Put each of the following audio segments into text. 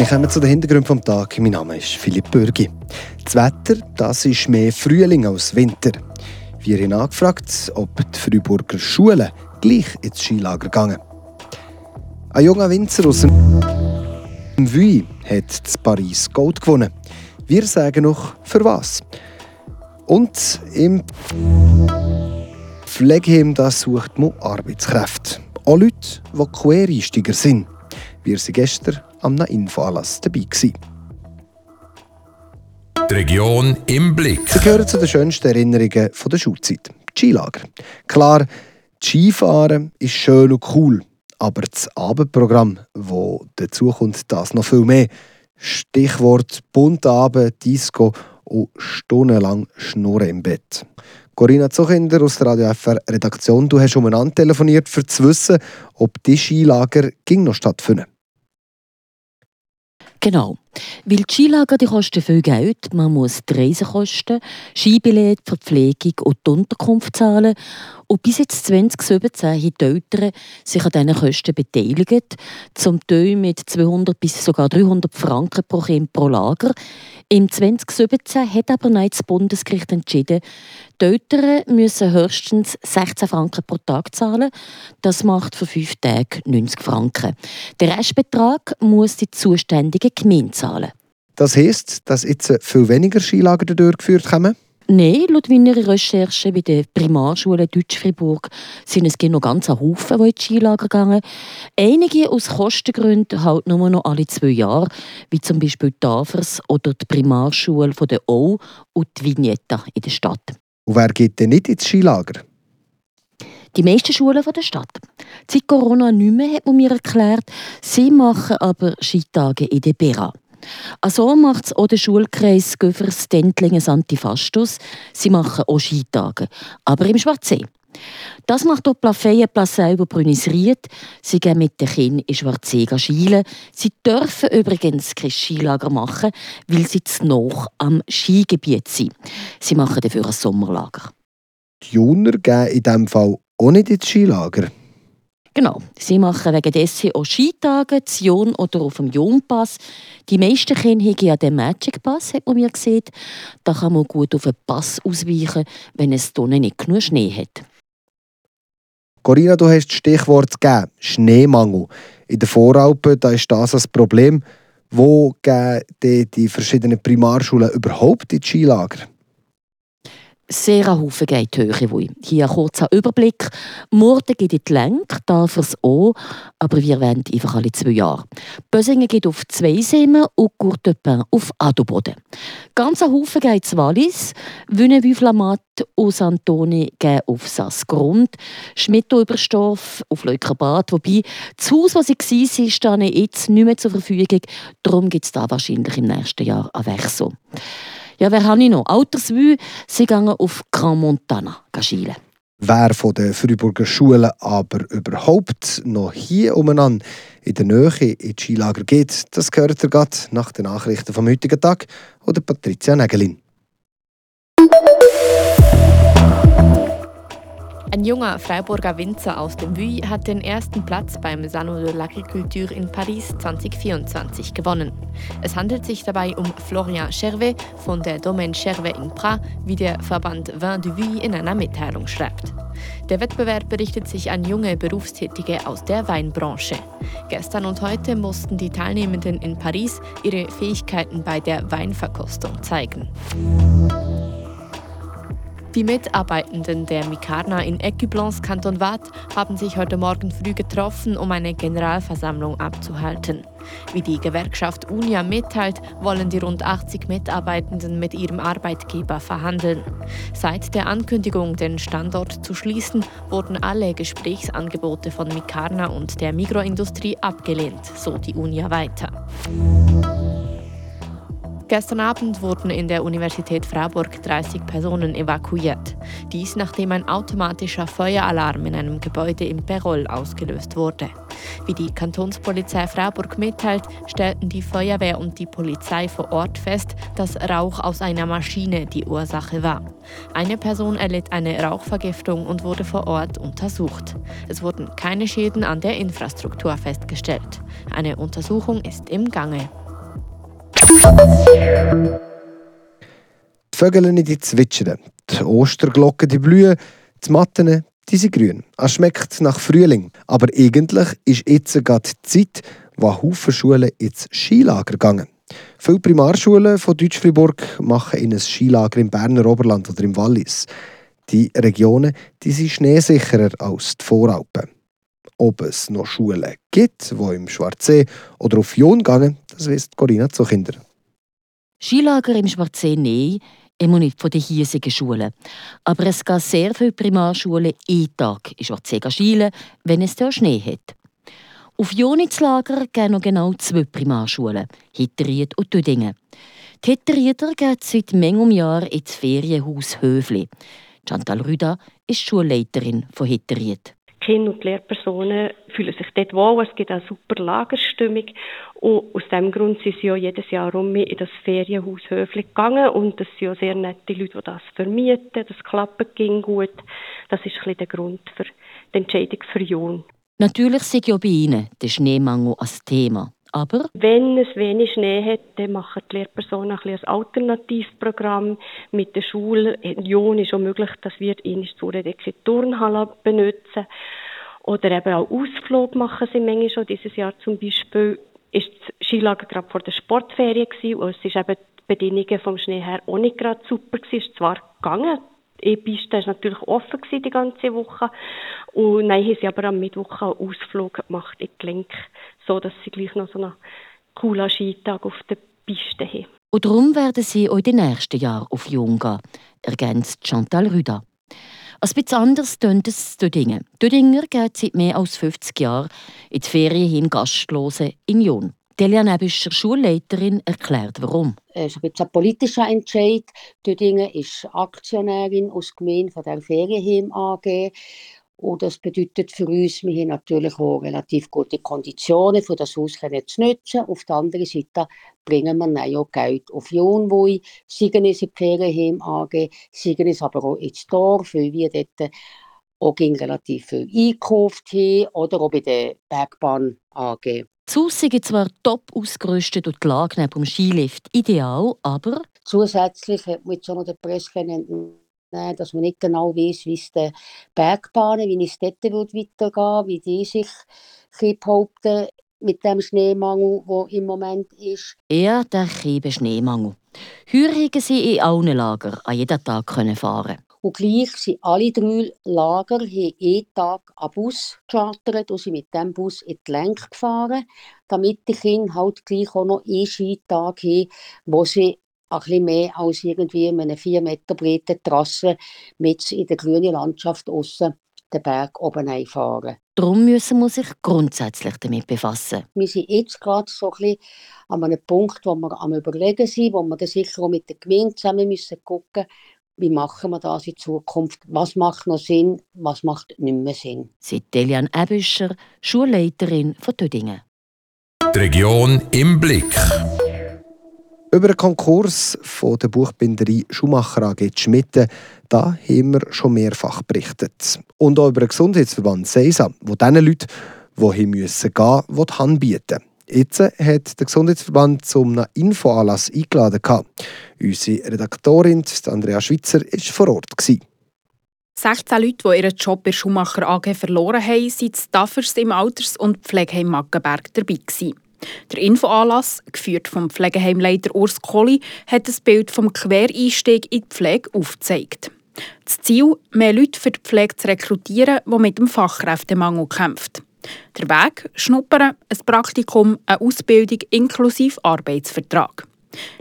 Wir kommen zu den Hintergründen des Tages. Mein Name ist Philipp Bürgi. Das Wetter das ist mehr Frühling als Winter. Wir haben angefragt, ob die Freiburger Schulen gleich ins Skilager gehen. Ein junger Winzer aus dem Vuy hat das Paris Gold gewonnen. Wir sagen noch, für was. Und im Pflegeheim sucht man Arbeitskräfte. Auch Leute, die Quereinsteiger sind. Wir waren gestern am Infoanlass dabei. Gewesen. Die Region im Blick. Sie gehören zu den schönsten Erinnerungen der Schulzeit. Skilager. Klar, Skifahren ist schön und cool, aber das Abendprogramm, das dazu kommt, das noch viel mehr. Stichwort bunte Abend, Disco und stundenlang Schnurren im Bett. Corinna Zuchinder aus der Radio FR Redaktion, du hast umeinander telefoniert, um zu wissen, ob die Skilager noch stattfinden. Genau. Weil die Skilager die kosten viel Geld. Man muss die Reisekosten, Skibillett, Verpflegung und die Unterkunft zahlen. Und bis jetzt 2017 haben die Eltern sich an diesen Kosten beteiligt, zum Teil mit 200 bis sogar 300 Franken pro Kind pro Lager. Im 2017 hat aber nein das Bundesgericht entschieden, die Eltern müssen höchstens 16 Franken pro Tag zahlen. Das macht für fünf Tage 90 Franken. Der Restbetrag muss die zuständige Gemeinde zahlen. Das heisst, dass jetzt viel weniger Skilager durchgeführt werden? Nein, laut meiner Recherche bei der Primarschule Deutsch-Fribourg sind es noch ganz ein Haufen, die in die Skilager gehen. Einige aus Kostengründen halt nur noch alle zwei Jahre, wie zum Beispiel die Tafers oder die Primarschule von der O und die Vignetta in der Stadt. Und wer geht denn nicht ins Skilager? Die meisten Schulen der Stadt. Seit Corona nicht mehr, hat man mir erklärt. Sie machen aber Skitage in der Bera. Also macht es auch der Schulkreis Göffers Dentlingen Antifastus. Sie machen auch Skitage, aber im Schwarzsee. Das macht auch Plafeyen Placeu über Brünisried. Sie gehen mit den Kindern in Schwarzsee schielen. Sie dürfen übrigens kein Skilager machen, weil sie zu noch am Skigebiet sind. Sie machen dafür ein Sommerlager. Die Junior gehen in diesem Fall auch nicht ins Skilager. Genau. Sie machen wegen dessen auch Skitage, Zion oder auf dem Jungpass. Die meisten Kinder haben ja den Magic Pass, hat man mir gesehen. Da kann man gut auf den Pass ausweichen, wenn es hier nicht genug Schnee hat. Corinna, du hast das Stichwort gegeben, Schneemangel. In den Voralpen da ist das ein Problem. Wo gehen die, die verschiedenen Primarschulen überhaupt in die Skilager? Sehr ein Haufen geht Höhe wohl. Hier ein kurzer Überblick. Murten geht in die Länge, Tafers auch, aber wir wollen einfach alle zwei Jahre. Bösingen geht auf zwei Semen und Courtepin auf Adelboden. Ganz ein Haufen geht zu Wallis, Wünnewü-Flamat und Santoni gehen auf Sassgrund, Schmitto Überstoff auf Leukerbad, wobei das Haus, wo sie waren, steht jetzt nicht mehr zur Verfügung. Darum gibt es da wahrscheinlich im nächsten Jahr ein Wechsel. Ja, wer habe ich noch? Alterswü, sie gehen auf Grand Montana schielen. Wer von den Freiburger Schulen aber überhaupt noch hier umeinander in der Nähe in die Skilager geht, das gehört ihr gerade nach den Nachrichten vom heutigen Tag oder Patricia Nägelin. Ein junger Freiburger Winzer aus dem Vuy hat den ersten Platz beim Salon de l'Agriculture in Paris 2024 gewonnen. Es handelt sich dabei um Florian Chervet von der Domaine Chervet in Pras, wie der Verband Vin du Vuy in einer Mitteilung schreibt. Der Wettbewerb richtet sich an junge Berufstätige aus der Weinbranche. Gestern und heute mussten die Teilnehmenden in Paris ihre Fähigkeiten bei der Weinverkostung zeigen. Die Mitarbeitenden der Mikarna in Ecublens, Kanton Waadt, haben sich heute Morgen früh getroffen, um eine Generalversammlung abzuhalten. Wie die Gewerkschaft UNIA mitteilt, wollen die rund 80 Mitarbeitenden mit ihrem Arbeitgeber verhandeln. Seit der Ankündigung, den Standort zu schließen, wurden alle Gesprächsangebote von Mikarna und der Mikroindustrie abgelehnt, so die UNIA weiter. Gestern Abend wurden in der Universität Freiburg 30 Personen evakuiert. Dies nachdem ein automatischer Feueralarm in einem Gebäude im Perol ausgelöst wurde. Wie die Kantonspolizei Freiburg mitteilt, stellten die Feuerwehr und die Polizei vor Ort fest, dass Rauch aus einer Maschine die Ursache war. Eine Person erlitt eine Rauchvergiftung und wurde vor Ort untersucht. Es wurden keine Schäden an der Infrastruktur festgestellt. Eine Untersuchung ist im Gange. Vögel die zwitschern, die Osterglocken die blühen, die Matten die sind grün. Es schmeckt nach Frühling. Aber eigentlich ist jetzt gerade die Zeit, wo Haufen Schulen ins Skilager gehen. Viele Primarschulen von Deutsch-Fribourg machen in ein Skilager im Berner Oberland oder im Wallis. Die Regionen die sind schneesicherer als die Voralpen. Ob es noch Schulen gibt, die im Schwarzsee oder auf Jon gehen, das wisst Corinna zu Kinder. Skilager im Schwarzsee nein, immer nicht von den hiesigen Schulen. Aber es gehen sehr viele Primarschulen jeden Tag in Schwarzsee schielen, wenn es dort Schnee hat. Auf Jonitzlager gehen noch genau zwei Primarschulen, Hitteried und Tüdingen. Die Hitterieder gehen seit manchem Jahr ins Ferienhaus Höfli. Chantal Rüda ist Schulleiterin von Hitteried. Kinder und Lehrpersonen fühlen sich dort wohl, es gibt eine super Lagerstimmung und aus diesem Grund sind sie auch jedes Jahr um in das Ferienhaus Höfli gegangen und das sind auch sehr nette Leute, die das vermieten, das klappt ging gut. Das ist ein der Grund für die Entscheidung für Jun. Natürlich sind ja bei Ihnen der Schneemangel als Thema. Aber wenn es wenig Schnee hat, dann machen die Lehrpersonen ein, ein Alternativprogramm mit der Schule. In Jon ist auch möglich, dass wir in der Turnhalle benutzen. Oder eben auch Ausflug machen sie manchmal schon. Dieses Jahr zum Beispiel ist das Skilager gerade vor der Sportferien gewesen, und es ist eben die Bedingungen vom Schnee her auch nicht gerade super gewesen. Es ist zwar gegangen, die Piste war natürlich offen die ganze Woche. Und dann haben sie aber am Mittwoch einen Ausflug gemacht in die Lenk, so dass sie gleich noch so einen coolen Skitag auf der Piste haben. Und darum werden sie auch in den nächsten Jahren auf Jung gehen, ergänzt Chantal Rüda. Ein bisschen anders tönt es Dödingen. Dödinger geht seit mehr als 50 Jahren in die Ferien Gastlose in Jon. Delia Nebischer, Schulleiterin, erklärt warum. Es ist ein politischer Entscheid. Dödingen ist Aktionärin aus Gemeinde von der Ferienheim AG. Und das bedeutet für uns, wir haben natürlich auch relativ gute Konditionen, für das Haus zu nutzen. Auf der anderen Seite bringen wir auch Geld auf Jonwui, seien es in die Ferienheim AG, seien es aber auch ins Dorf, weil wir dort auch relativ viel einkauft haben, oder auch bei der Bergbahn AG. Haus ist zwar top ausgerüstet und die Lage neben dem Skilift ideal, aber... Zusätzlich hat man jetzt auch noch den Presse entnehmen, dass man nicht genau weiß, wie es den Bergbahnen, wie es dort weitergehen wie die sich behaupten mit dem Schneemangel, der im Moment ist. Ja, der Schneemangel. Heuer haben sie in allen Lagern an jedem Tag fahren und gleich sind alle drei Lager haben jeden Tag einen Bus gechartert und sind mit diesem Bus in die Lenk gefahren, damit die Kinder halt gleich auch noch einen Skitag haben, wo sie ein bisschen mehr als irgendwie eine 4 Meter breite Trasse mit in der grünen Landschaft aussen den Berg oben einfahren. Darum müssen wir sich grundsätzlich damit befassen. Wir sind jetzt gerade so ein bisschen an einem Punkt, wo wir am überlegen sind, wo wir dann sicher auch mit der Gemeinde zusammen müssen gucken wie machen wir das in Zukunft, was macht noch Sinn, was macht nicht mehr Sinn. Seit Delian Ebüscher, Schulleiterin von Tödingen. Die Region im Blick. Über den Konkurs von der Buchbinderei Schumacher AG Schmitten da haben wir schon mehrfach berichtet. Und auch über den Gesundheitsverband SESA, wo diesen Leuten, die gehen müssen, die Hand bieten Jetzt hat der Gesundheitsverband zum Infoanlass eingeladen. Unsere Redaktorin Andrea Schwitzer war vor Ort. 16 Leute, die ihren Job bei Schumacher AG verloren haben, sind Staffers im Alters- und Pflegeheim Maggenberg dabei gewesen. Der Infoanlass, geführt vom Pflegeheimleiter Urs Kohli, hat das Bild vom Quereinstieg in die Pflege aufgezeigt. Das Ziel, mehr Leute für die Pflege zu rekrutieren, die mit dem Fachkräftemangel kämpfen. Der Weg, Schnuppern, ein Praktikum, eine Ausbildung inklusive Arbeitsvertrag.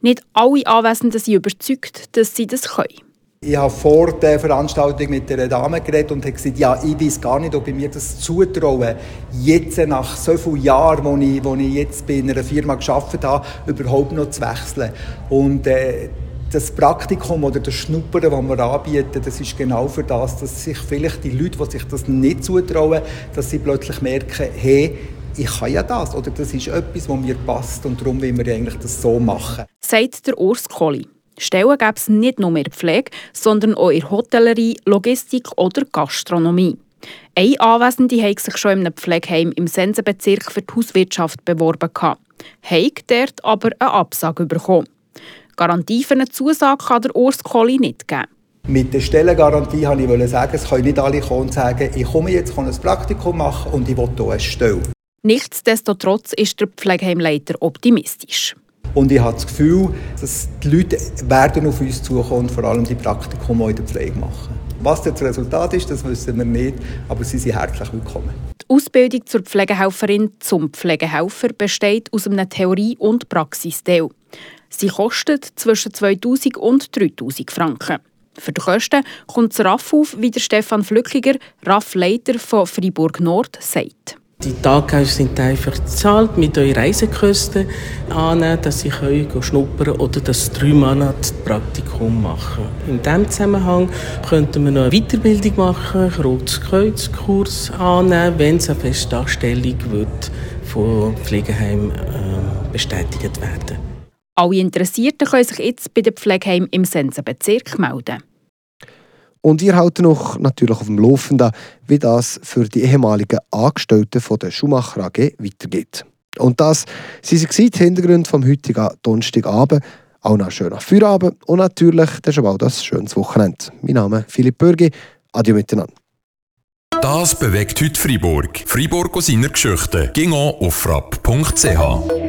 Nicht alle Anwesenden sind überzeugt, dass sie das können. Ich habe vor der Veranstaltung mit einer Dame geredet und gesagt, ja, ich weiß gar nicht, ob ich mir das zutraue, jetzt nach so vielen Jahren, wo ich, wo ich jetzt bei einer Firma gearbeitet habe, überhaupt noch zu wechseln. Und äh, das Praktikum oder das Schnuppern, das wir anbieten, das ist genau für das, dass sich vielleicht die Leute, die sich das nicht zutrauen, dass sie plötzlich merken, hey, ich kann ja das oder das ist etwas, was mir passt und darum wollen wir eigentlich das so machen. Sagt der Urs Kohli. Stellen gäbe es nicht nur der Pflege, sondern auch in Hotellerie, Logistik oder Gastronomie. Eine Anwesende hat sich schon in einem Pflegeheim im Sensenbezirk für die Hauswirtschaft beworben. hat dort aber eine Absage bekommen. Garantie für eine Zusage kann der Urs Kohli nicht geben. Mit der Stellengarantie wollte ich sagen, es können nicht alle kommen und sagen, ich komme jetzt, kann ein Praktikum machen und ich will hier eine Stelle. Nichtsdestotrotz ist der Pflegeheimleiter optimistisch. Und ich habe das Gefühl, dass die Leute werden auf uns zukommen und vor allem die Praktikum in der Pflege machen. Was das Resultat ist, das wissen wir nicht, aber sie sind herzlich willkommen. Die Ausbildung zur Pflegehelferin zum Pflegehelfer besteht aus einem Theorie- und Praxisteil. Sie kostet zwischen 2000 und 3000 Franken. Für die Kosten kommt das RAF auf, wie der Stefan Flückiger, RAF-Leiter von Freiburg Nord, sagt. Die Tage sind einfach bezahlt mit euren Reisekosten annehmen, dass können schnuppern oder das drei Monate Praktikum machen. In diesem Zusammenhang könnten wir noch eine Weiterbildung machen, Rotes annehmen, wenn es eine Festanstellung wird, von Pflegeheim äh, bestätigt werden. Alle Interessierten können sich jetzt bei den Pflegeheim im Sensenbezirk melden. Und ihr haltet noch natürlich auf dem Laufenden, wie das für die ehemaligen Angestellten von der Schumacher AG weitergeht. Und das sind sie die Hintergründe vom heutigen Donnerstagabend. Auch noch einen schönen Feierabend und natürlich dann schon bald ein schönes Wochenende. Mein Name ist Philipp Bürgi. Adieu miteinander. Das bewegt heute Freiburg. Freiburg aus seiner Geschichte. Ging auf frapp.ch.